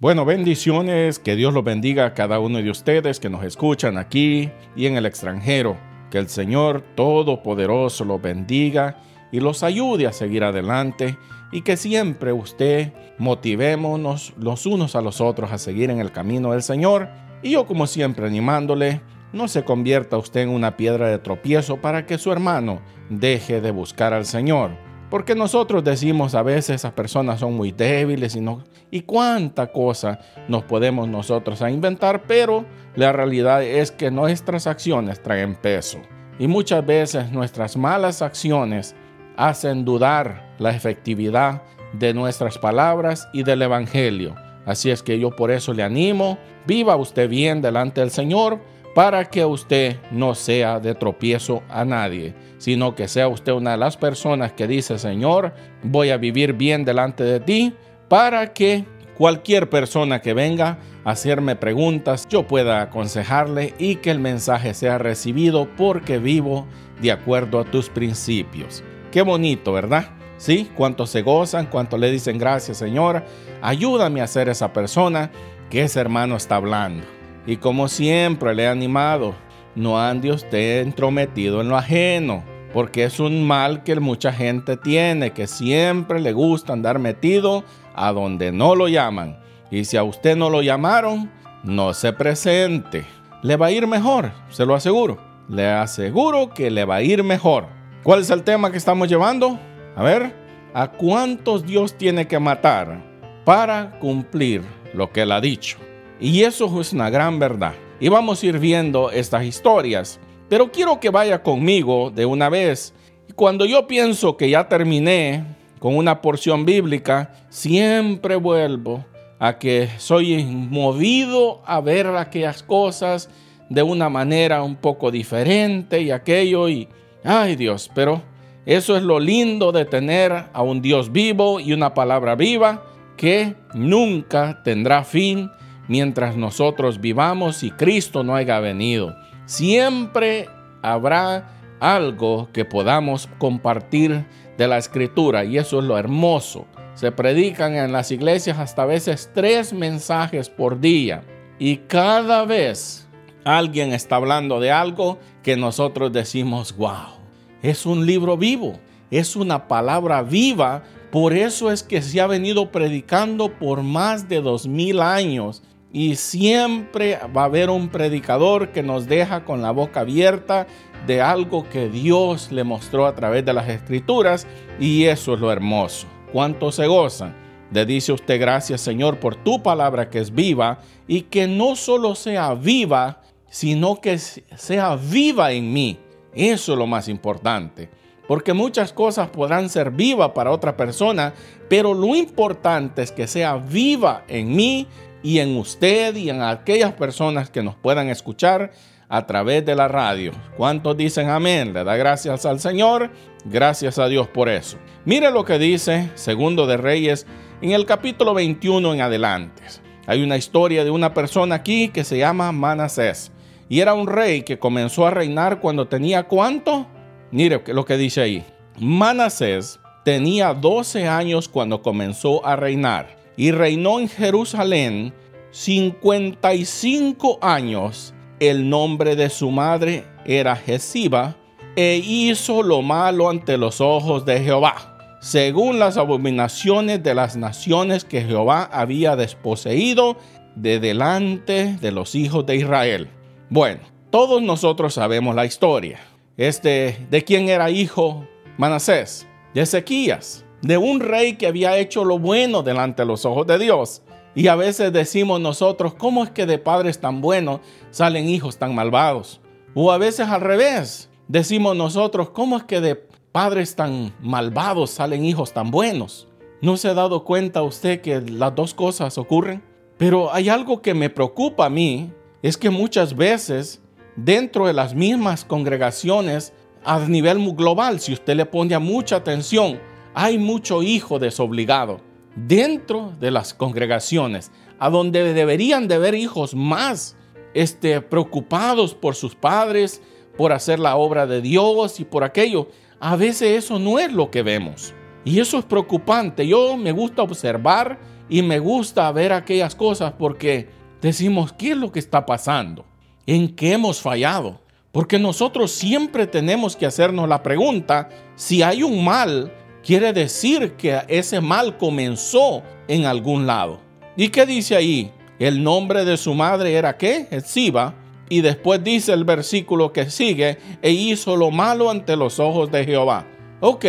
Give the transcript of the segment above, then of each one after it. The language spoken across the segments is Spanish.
Bueno, bendiciones, que Dios los bendiga a cada uno de ustedes que nos escuchan aquí y en el extranjero. Que el Señor Todopoderoso los bendiga y los ayude a seguir adelante y que siempre usted motivémonos los unos a los otros a seguir en el camino del Señor. Y yo como siempre animándole, no se convierta usted en una piedra de tropiezo para que su hermano deje de buscar al Señor porque nosotros decimos a veces esas personas son muy débiles y, no, y cuánta cosa nos podemos nosotros a inventar, pero la realidad es que nuestras acciones traen peso. Y muchas veces nuestras malas acciones hacen dudar la efectividad de nuestras palabras y del Evangelio. Así es que yo por eso le animo, viva usted bien delante del Señor para que usted no sea de tropiezo a nadie sino que sea usted una de las personas que dice, Señor, voy a vivir bien delante de ti, para que cualquier persona que venga a hacerme preguntas, yo pueda aconsejarle y que el mensaje sea recibido porque vivo de acuerdo a tus principios. Qué bonito, ¿verdad? Sí, cuánto se gozan, cuánto le dicen gracias, Señor. Ayúdame a ser esa persona que ese hermano está hablando. Y como siempre le he animado, no ande usted entrometido en lo ajeno, porque es un mal que mucha gente tiene, que siempre le gusta andar metido a donde no lo llaman. Y si a usted no lo llamaron, no se presente. Le va a ir mejor, se lo aseguro. Le aseguro que le va a ir mejor. ¿Cuál es el tema que estamos llevando? A ver, ¿a cuántos Dios tiene que matar para cumplir lo que él ha dicho? Y eso es una gran verdad y vamos a ir viendo estas historias. Pero quiero que vaya conmigo de una vez. Cuando yo pienso que ya terminé con una porción bíblica, siempre vuelvo a que soy movido a ver aquellas cosas de una manera un poco diferente y aquello y, ay Dios, pero eso es lo lindo de tener a un Dios vivo y una palabra viva que nunca tendrá fin mientras nosotros vivamos y Cristo no haya venido. Siempre habrá algo que podamos compartir de la escritura y eso es lo hermoso. Se predican en las iglesias hasta veces tres mensajes por día y cada vez alguien está hablando de algo que nosotros decimos, wow, es un libro vivo, es una palabra viva. Por eso es que se ha venido predicando por más de dos mil años y siempre va a haber un predicador que nos deja con la boca abierta de algo que Dios le mostró a través de las escrituras y eso es lo hermoso. ¿Cuánto se gozan? Le dice usted gracias Señor por tu palabra que es viva y que no solo sea viva, sino que sea viva en mí. Eso es lo más importante. Porque muchas cosas podrán ser vivas para otra persona, pero lo importante es que sea viva en mí y en usted y en aquellas personas que nos puedan escuchar a través de la radio. ¿Cuántos dicen amén? Le da gracias al Señor. Gracias a Dios por eso. Mire lo que dice Segundo de Reyes en el capítulo 21 en adelante. Hay una historia de una persona aquí que se llama Manasés. Y era un rey que comenzó a reinar cuando tenía cuánto? Mire lo que dice ahí. Manasés tenía 12 años cuando comenzó a reinar y reinó en Jerusalén 55 años. El nombre de su madre era Jesiba, e hizo lo malo ante los ojos de Jehová, según las abominaciones de las naciones que Jehová había desposeído de delante de los hijos de Israel. Bueno, todos nosotros sabemos la historia. Este, ¿de quién era hijo Manasés? De Ezequías de un rey que había hecho lo bueno delante de los ojos de Dios. Y a veces decimos nosotros, ¿cómo es que de padres tan buenos salen hijos tan malvados? O a veces al revés, decimos nosotros, ¿cómo es que de padres tan malvados salen hijos tan buenos? ¿No se ha dado cuenta usted que las dos cosas ocurren? Pero hay algo que me preocupa a mí, es que muchas veces dentro de las mismas congregaciones a nivel global, si usted le pone mucha atención, hay mucho hijo desobligado dentro de las congregaciones, a donde deberían de haber hijos más este, preocupados por sus padres, por hacer la obra de Dios y por aquello. A veces eso no es lo que vemos. Y eso es preocupante. Yo me gusta observar y me gusta ver aquellas cosas porque decimos, ¿qué es lo que está pasando? ¿En qué hemos fallado? Porque nosotros siempre tenemos que hacernos la pregunta, si hay un mal, quiere decir que ese mal comenzó en algún lado. ¿Y qué dice ahí? El nombre de su madre era qué? Siba. Y después dice el versículo que sigue, e hizo lo malo ante los ojos de Jehová. Ok,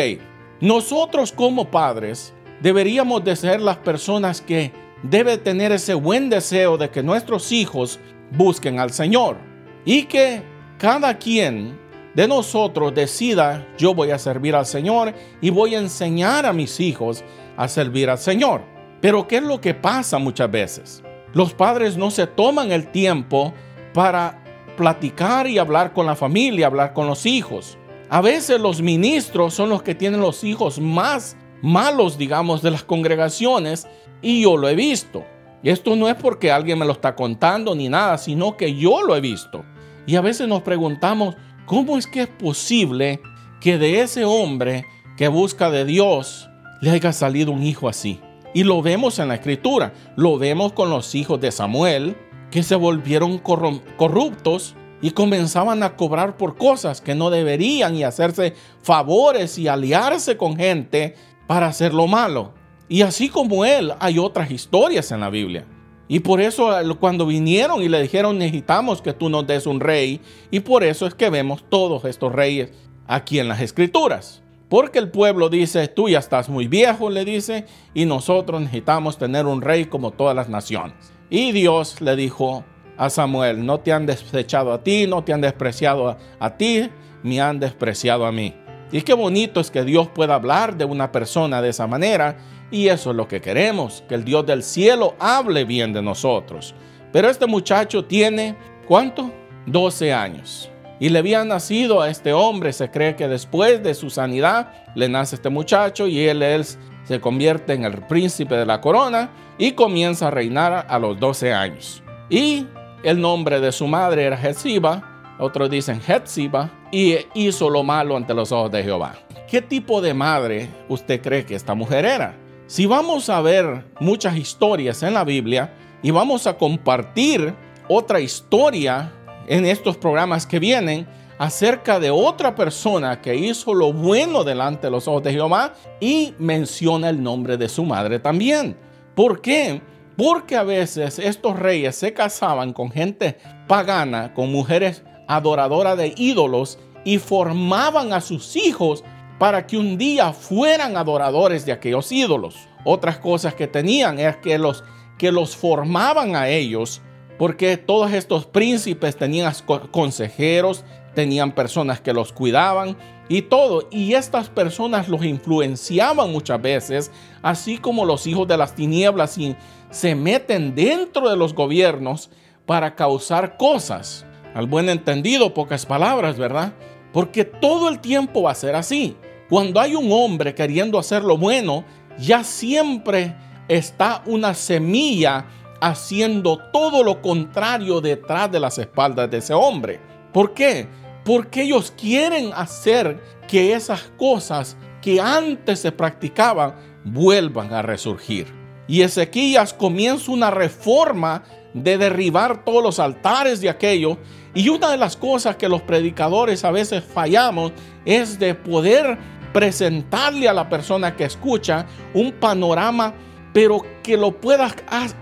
nosotros como padres deberíamos de ser las personas que debe tener ese buen deseo de que nuestros hijos busquen al Señor y que cada quien de nosotros decida yo voy a servir al Señor y voy a enseñar a mis hijos a servir al Señor. Pero ¿qué es lo que pasa muchas veces? Los padres no se toman el tiempo para platicar y hablar con la familia, hablar con los hijos. A veces los ministros son los que tienen los hijos más malos, digamos, de las congregaciones y yo lo he visto. Esto no es porque alguien me lo está contando ni nada, sino que yo lo he visto. Y a veces nos preguntamos, ¿cómo es que es posible que de ese hombre que busca de Dios le haya salido un hijo así? Y lo vemos en la escritura, lo vemos con los hijos de Samuel, que se volvieron corruptos y comenzaban a cobrar por cosas que no deberían y hacerse favores y aliarse con gente para hacer lo malo. Y así como él, hay otras historias en la Biblia. Y por eso cuando vinieron y le dijeron necesitamos que tú nos des un rey, y por eso es que vemos todos estos reyes aquí en las escrituras. Porque el pueblo dice, tú ya estás muy viejo, le dice, y nosotros necesitamos tener un rey como todas las naciones. Y Dios le dijo a Samuel, no te han desechado a ti, no te han despreciado a, ti, me han despreciado a mí. Y qué bonito es que Dios pueda hablar de una persona de esa manera, y eso es lo que queremos, que el Dios del cielo hable bien de nosotros. Pero este muchacho tiene, ¿cuánto? 12 años y le había nacido a este hombre. Se cree que después de su sanidad le nace este muchacho y él, él se convierte en el príncipe de la corona y comienza a reinar a los 12 años. Y el nombre de su madre era Hetsiba, otros dicen Hetsiba, y hizo lo malo ante los ojos de Jehová. ¿Qué tipo de madre usted cree que esta mujer era? Si vamos a ver muchas historias en la Biblia y vamos a compartir otra historia en estos programas que vienen acerca de otra persona que hizo lo bueno delante de los ojos de Jehová y menciona el nombre de su madre también. ¿Por qué? Porque a veces estos reyes se casaban con gente pagana, con mujeres adoradoras de ídolos y formaban a sus hijos para que un día fueran adoradores de aquellos ídolos. Otras cosas que tenían es que los que los formaban a ellos porque todos estos príncipes tenían consejeros, tenían personas que los cuidaban y todo. Y estas personas los influenciaban muchas veces, así como los hijos de las tinieblas y se meten dentro de los gobiernos para causar cosas. Al buen entendido, pocas palabras, ¿verdad? Porque todo el tiempo va a ser así. Cuando hay un hombre queriendo hacer lo bueno, ya siempre está una semilla haciendo todo lo contrario detrás de las espaldas de ese hombre. ¿Por qué? Porque ellos quieren hacer que esas cosas que antes se practicaban vuelvan a resurgir. Y Ezequías comienza una reforma de derribar todos los altares de aquello. Y una de las cosas que los predicadores a veces fallamos es de poder presentarle a la persona que escucha un panorama pero que lo puedas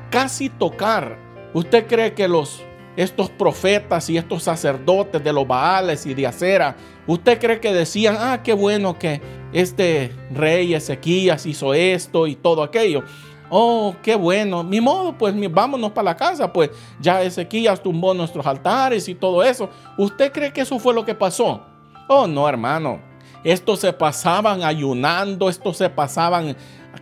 casi tocar. ¿Usted cree que los estos profetas y estos sacerdotes de los Baales y de Acera, usted cree que decían, ah, qué bueno que este rey Ezequías hizo esto y todo aquello? Oh, qué bueno. Mi modo, pues vámonos para la casa, pues ya Ezequías tumbó nuestros altares y todo eso. ¿Usted cree que eso fue lo que pasó? Oh, no, hermano. Estos se pasaban ayunando, estos se pasaban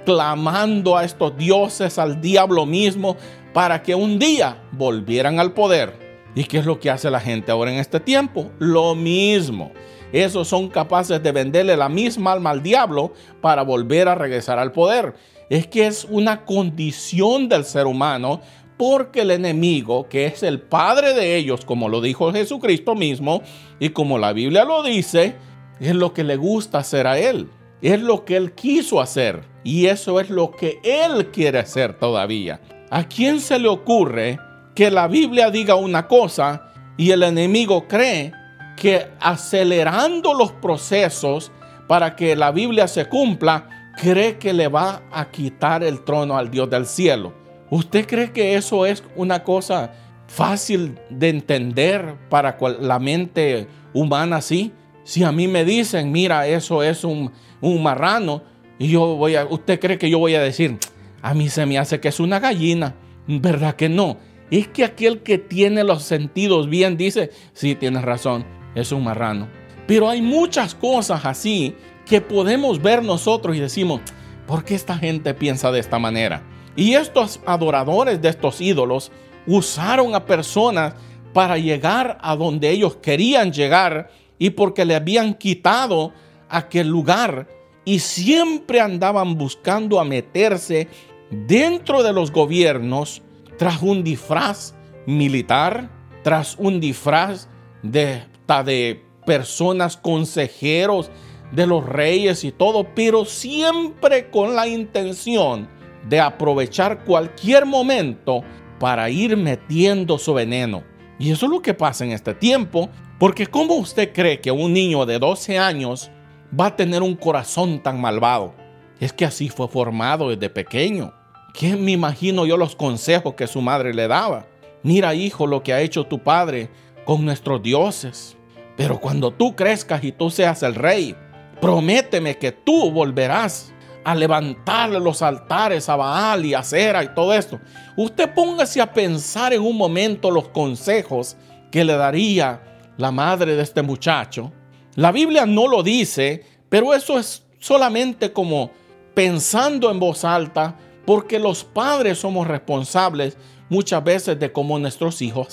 clamando a estos dioses, al diablo mismo, para que un día volvieran al poder. ¿Y qué es lo que hace la gente ahora en este tiempo? Lo mismo. Esos son capaces de venderle la misma alma al diablo para volver a regresar al poder. Es que es una condición del ser humano porque el enemigo, que es el padre de ellos, como lo dijo Jesucristo mismo y como la Biblia lo dice, es lo que le gusta hacer a él. es lo que él quiso hacer y eso es lo que él quiere hacer todavía. ¿A quién se le ocurre que la Biblia diga una cosa y el enemigo cree que acelerando los procesos para que la Biblia se cumpla, cree que le va a quitar el trono al Dios del cielo? ¿Usted cree que eso es una cosa fácil de entender para la mente humana así? Si a mí me dicen, mira, eso es un, un marrano, y yo voy a, usted cree que yo voy a decir, a mí se me hace que es una gallina, ¿verdad que no? Es que aquel que tiene los sentidos bien dice, sí, tienes razón, es un marrano. Pero hay muchas cosas así que podemos ver nosotros y decimos, ¿por qué esta gente piensa de esta manera? Y estos adoradores de estos ídolos usaron a personas para llegar a donde ellos querían llegar y porque le habían quitado aquel lugar y siempre andaban buscando a meterse dentro de los gobiernos tras un disfraz militar, tras un disfraz de, de personas consejeros de los reyes y todo, pero siempre con la intención de aprovechar cualquier momento para ir metiendo su veneno. Y eso es lo que pasa en este tiempo, porque ¿cómo usted cree que un niño de 12 años va a tener un corazón tan malvado? Es que así fue formado desde pequeño. ¿Qué me imagino yo los consejos que su madre le daba? Mira, hijo, lo que ha hecho tu padre con nuestros dioses. Pero cuando tú crezcas y tú seas el rey, prométeme que tú volverás a levantarle los altares a Baal y a Cera y todo esto. Usted póngase a pensar en un momento los consejos que le daría la madre de este muchacho. La Biblia no lo dice, pero eso es solamente como pensando en voz alta, porque los padres somos responsables muchas veces de cómo nuestros hijos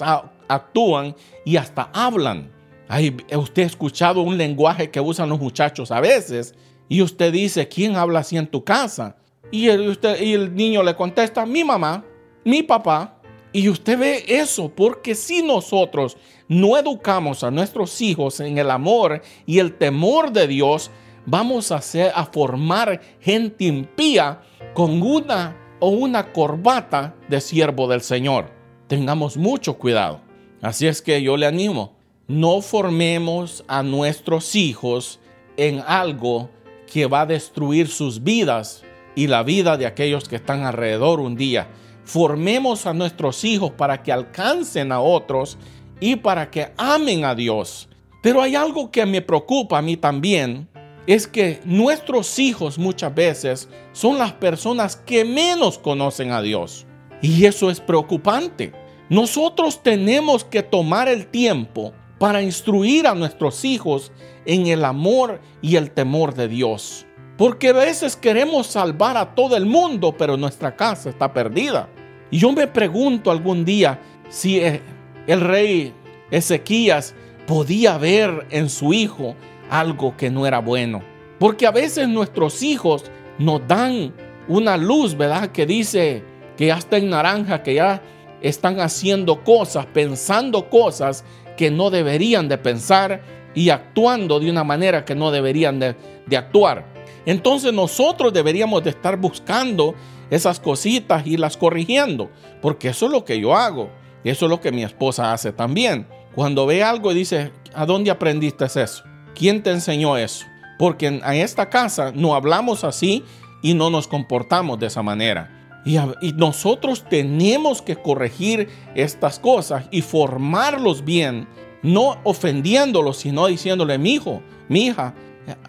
actúan y hasta hablan. usted ha escuchado un lenguaje que usan los muchachos a veces y usted dice, ¿quién habla así en tu casa? Y el, usted, y el niño le contesta, mi mamá, mi papá. Y usted ve eso, porque si nosotros no educamos a nuestros hijos en el amor y el temor de Dios, vamos a, a formar gente impía con una o una corbata de siervo del Señor. Tengamos mucho cuidado. Así es que yo le animo, no formemos a nuestros hijos en algo que va a destruir sus vidas y la vida de aquellos que están alrededor un día. Formemos a nuestros hijos para que alcancen a otros y para que amen a Dios. Pero hay algo que me preocupa a mí también, es que nuestros hijos muchas veces son las personas que menos conocen a Dios. Y eso es preocupante. Nosotros tenemos que tomar el tiempo para instruir a nuestros hijos en el amor y el temor de Dios. Porque a veces queremos salvar a todo el mundo, pero nuestra casa está perdida. Y yo me pregunto algún día si eh, el rey Ezequías podía ver en su hijo algo que no era bueno. Porque a veces nuestros hijos nos dan una luz, ¿verdad? Que dice que ya está en naranja, que ya están haciendo cosas, pensando cosas que no deberían de pensar y actuando de una manera que no deberían de, actuar. Entonces nosotros deberíamos de estar buscando esas cositas y las corrigiendo, porque eso es lo que yo hago. Eso es lo que mi esposa hace también. Cuando ve algo y dice, ¿a dónde aprendiste eso? ¿Quién te enseñó eso? Porque en esta casa no hablamos así y no nos comportamos de esa manera. Y, nosotros tenemos que corregir estas cosas y formarlos bien, no ofendiéndolos, sino diciéndole, mi hijo, mi hija,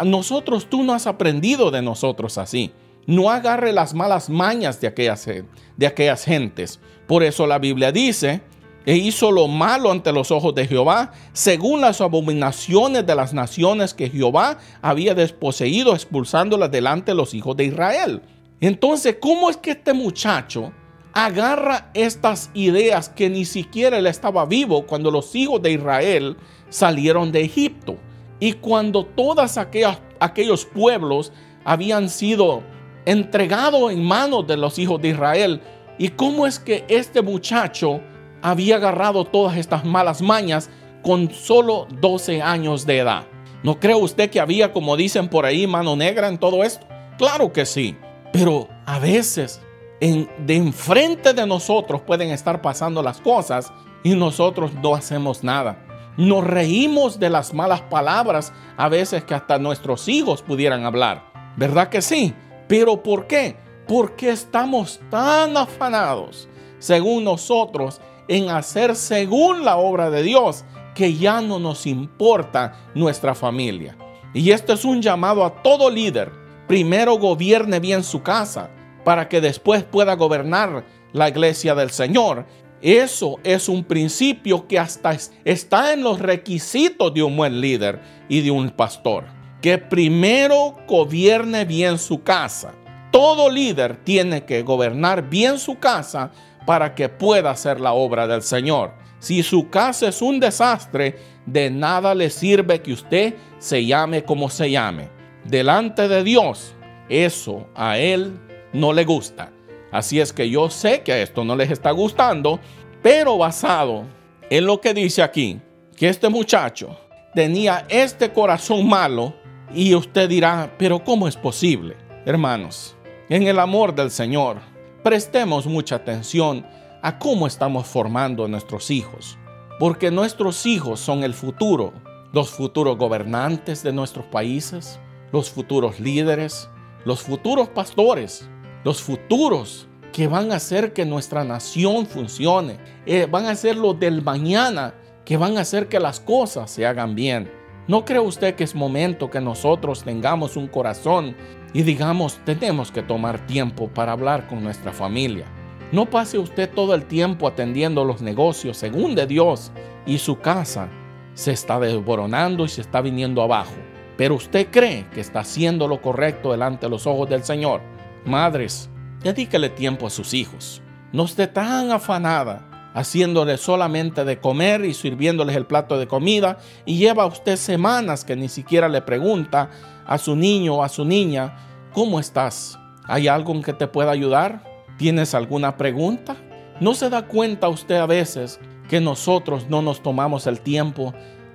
nosotros tú no has aprendido de nosotros así. No agarre las malas mañas de aquellas, de aquellas gentes. Por eso la Biblia dice, e hizo lo malo ante los ojos de Jehová, según las abominaciones de las naciones que Jehová había desposeído, expulsándolas delante de los hijos de Israel. Entonces, ¿cómo es que este muchacho agarra estas ideas que ni siquiera él estaba vivo cuando los hijos de Israel salieron de Egipto? Y cuando todos aquellos pueblos habían sido entregados en manos de los hijos de Israel. ¿Y cómo es que este muchacho había agarrado todas estas malas mañas con solo 12 años de edad? ¿No cree usted que había, como dicen por ahí, mano negra en todo esto? Claro que sí. Pero a veces de enfrente de nosotros pueden estar pasando las cosas y nosotros no hacemos nada. Nos reímos de las malas palabras a veces que hasta nuestros hijos pudieran hablar. ¿Verdad que sí? Pero ¿por qué? Porque estamos tan afanados, según nosotros, en hacer según la obra de Dios, que ya no nos importa nuestra familia. Y esto es un llamado a todo líder. Primero gobierne bien su casa para que después pueda gobernar la iglesia del Señor. Eso es un principio que hasta está en los requisitos de un buen líder y de un pastor. Que primero gobierne bien su casa. Todo líder tiene que gobernar bien su casa para que pueda hacer la obra del Señor. Si su casa es un desastre, de nada le sirve que usted se llame como se llame. Delante de Dios, eso a Él no le gusta. Así es que yo sé que a esto no les está gustando, pero basado en lo que dice aquí, que este muchacho tenía este corazón malo y usted dirá, pero ¿cómo es posible? Hermanos, en el amor del Señor, prestemos mucha atención a cómo estamos formando a nuestros hijos, porque nuestros hijos son el futuro, los futuros gobernantes de nuestros países, los futuros líderes, los futuros pastores, los futuros que van a hacer que nuestra nación funcione, eh, van a ser los del mañana que van a hacer que las cosas se hagan bien. ¿No cree usted que es momento que nosotros tengamos un corazón y digamos, tenemos que tomar tiempo para hablar con nuestra familia? No pase usted todo el tiempo atendiendo los negocios según de Dios y su casa se está desboronando y se está viniendo abajo. Pero usted cree que está haciendo lo correcto delante de los ojos del Señor. Madres, dedíquele tiempo a sus hijos. No esté tan afanada haciéndole solamente de comer y sirviéndoles el plato de comida y lleva usted semanas que ni siquiera le pregunta a su niño o a su niña, ¿cómo estás? ¿Hay algo en que te pueda ayudar? ¿Tienes alguna pregunta? ¿No se da cuenta usted a veces que nosotros no nos tomamos el tiempo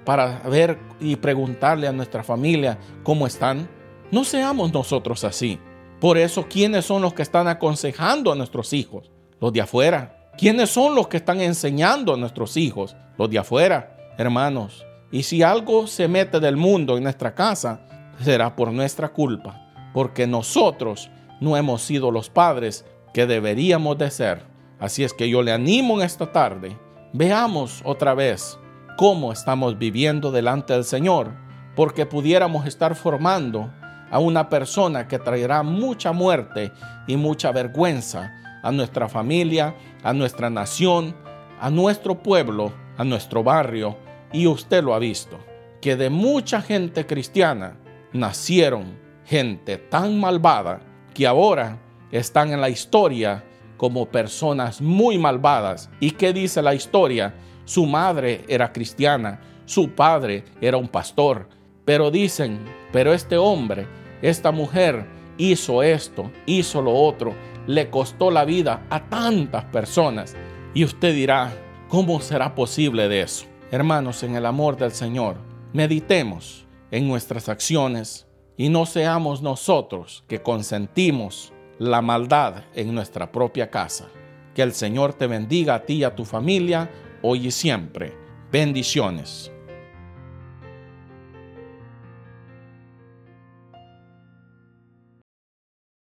para ver y preguntarle a nuestra familia cómo están? No seamos nosotros así. Por eso, ¿quiénes son los que están aconsejando a nuestros hijos? Los de afuera. ¿Quiénes son los que están enseñando a nuestros hijos? Los de afuera, hermanos. Y si algo se mete del mundo en nuestra casa, será por nuestra culpa, porque nosotros no hemos sido los padres que deberíamos de ser. Así es que yo le animo en esta tarde, veamos otra vez cómo estamos viviendo delante del Señor, porque pudiéramos estar formando a una persona que traerá mucha muerte y mucha vergüenza a nuestra familia, a nuestra nación, a nuestro pueblo, a nuestro barrio. Y usted lo ha visto, que de mucha gente cristiana nacieron gente tan malvada que ahora están en la historia como personas muy malvadas. ¿Y qué dice la historia? Su madre era cristiana, su padre era un pastor, pero dicen, pero este hombre esta mujer hizo esto, hizo lo otro, le costó la vida a tantas personas. Y usted dirá, ¿cómo será posible de eso? Hermanos, en el amor del Señor, meditemos en nuestras acciones y no seamos nosotros que consentimos la maldad en nuestra propia casa. Que el Señor te bendiga a ti y a tu familia hoy y siempre. Bendiciones.